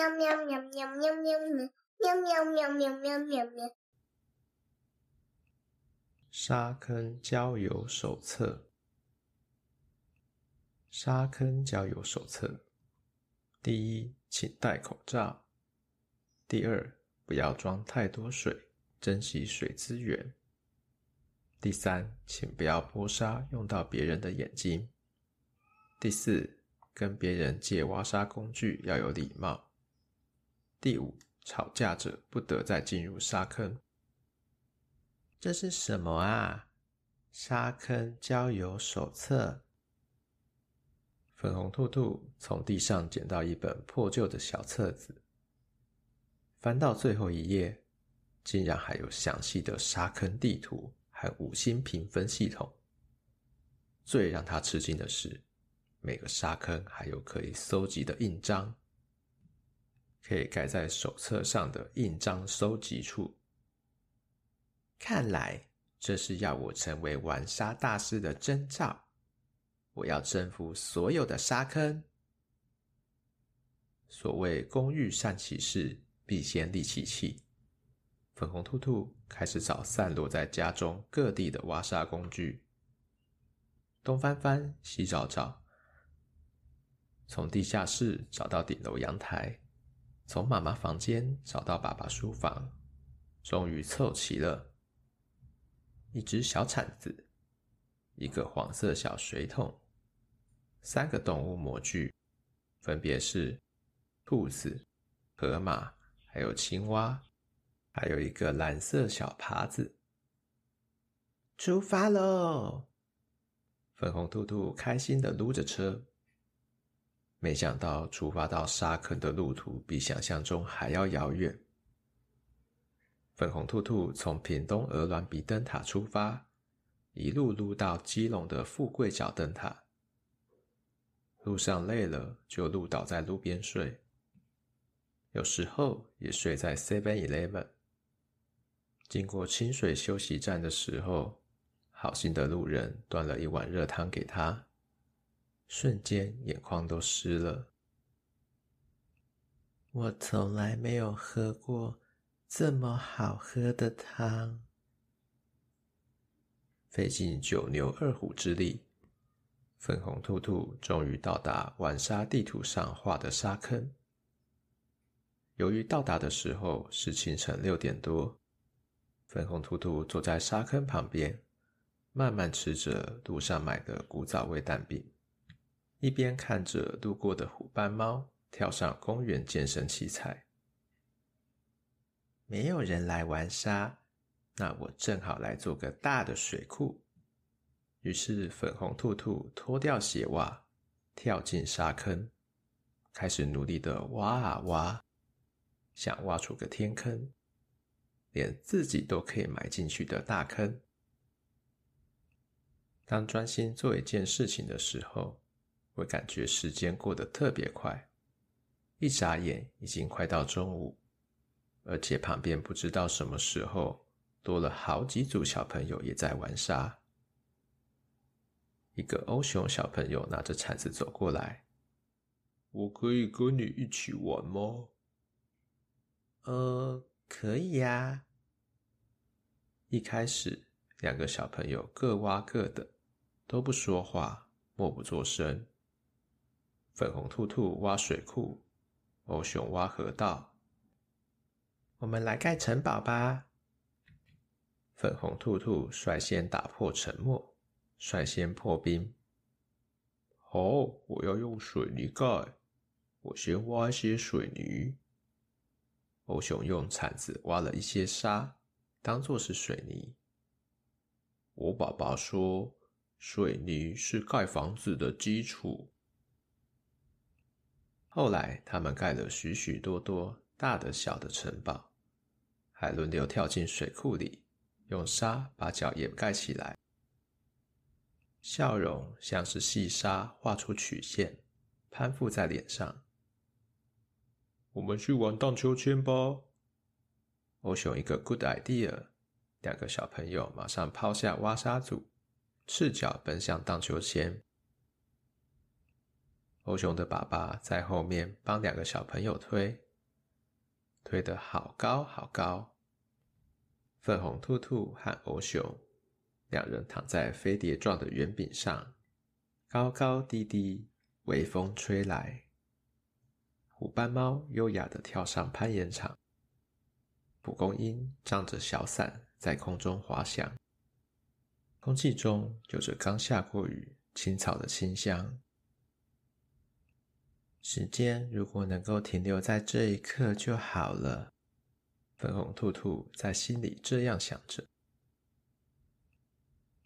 喵喵喵喵喵喵喵喵喵喵喵喵喵。沙坑郊游手册。沙坑郊游手册：第一，请戴口罩；第二，不要装太多水，珍惜水资源；第三，请不要泼沙用到别人的眼睛；第四，跟别人借挖沙工具要有礼貌；第五，吵架者不得再进入沙坑。这是什么啊？沙坑郊游手册。粉红兔兔从地上捡到一本破旧的小册子，翻到最后一页，竟然还有详细的沙坑地图和五星评分系统。最让他吃惊的是，每个沙坑还有可以搜集的印章，可以盖在手册上的印章收集处。看来这是要我成为玩沙大师的征兆。我要征服所有的沙坑。所谓工欲善其事，必先利其器。粉红兔兔开始找散落在家中各地的挖沙工具，东翻翻，西找找，从地下室找到顶楼阳台，从妈妈房间找到爸爸书房，终于凑齐了。一只小铲子，一个黄色小水桶，三个动物模具，分别是兔子、河马，还有青蛙，还有一个蓝色小耙子。出发喽！粉红兔兔开心地撸着车，没想到出发到沙坑的路途比想象中还要遥远。粉红兔兔从屏东鹅銮鼻灯塔出发，一路撸到基隆的富贵角灯塔。路上累了，就路倒在路边睡。有时候也睡在 Seven Eleven。经过清水休息站的时候，好心的路人端了一碗热汤给他，瞬间眼眶都湿了。我从来没有喝过。这么好喝的汤，费尽九牛二虎之力，粉红兔兔终于到达晚沙地图上画的沙坑。由于到达的时候是清晨六点多，粉红兔兔坐在沙坑旁边，慢慢吃着路上买的古早味蛋饼，一边看着路过的虎斑猫跳上公园健身器材。没有人来玩沙，那我正好来做个大的水库。于是粉红兔兔脱掉鞋袜，跳进沙坑，开始努力的挖啊挖，想挖出个天坑，连自己都可以埋进去的大坑。当专心做一件事情的时候，会感觉时间过得特别快，一眨眼已经快到中午。而且旁边不知道什么时候多了好几组小朋友也在玩沙。一个欧熊小朋友拿着铲子走过来，我可以跟你一起玩吗？呃，可以呀。一开始，两个小朋友各挖各的，都不说话，默不作声。粉红兔兔挖水库，欧熊挖河道。我们来盖城堡吧！粉红兔兔率先打破沉默，率先破冰。好，我要用水泥盖。我先挖一些水泥。欧熊用铲子挖了一些沙，当做是水泥。我爸爸说，水泥是盖房子的基础。后来，他们盖了许许多多大的小的城堡。还轮流跳进水库里，用沙把脚也盖起来。笑容像是细沙画出曲线，攀附在脸上。我们去玩荡秋千吧！欧熊一个 good idea，两个小朋友马上抛下挖沙组，赤脚奔向荡秋千。欧熊的爸爸在后面帮两个小朋友推，推得好高好高。粉红兔兔和欧熊两人躺在飞碟状的圆饼上，高高低低，微风吹来。虎斑猫优雅地跳上攀岩场，蒲公英张着小伞在空中滑翔，空气中有着刚下过雨青草的清香。时间如果能够停留在这一刻就好了。粉红兔兔在心里这样想着。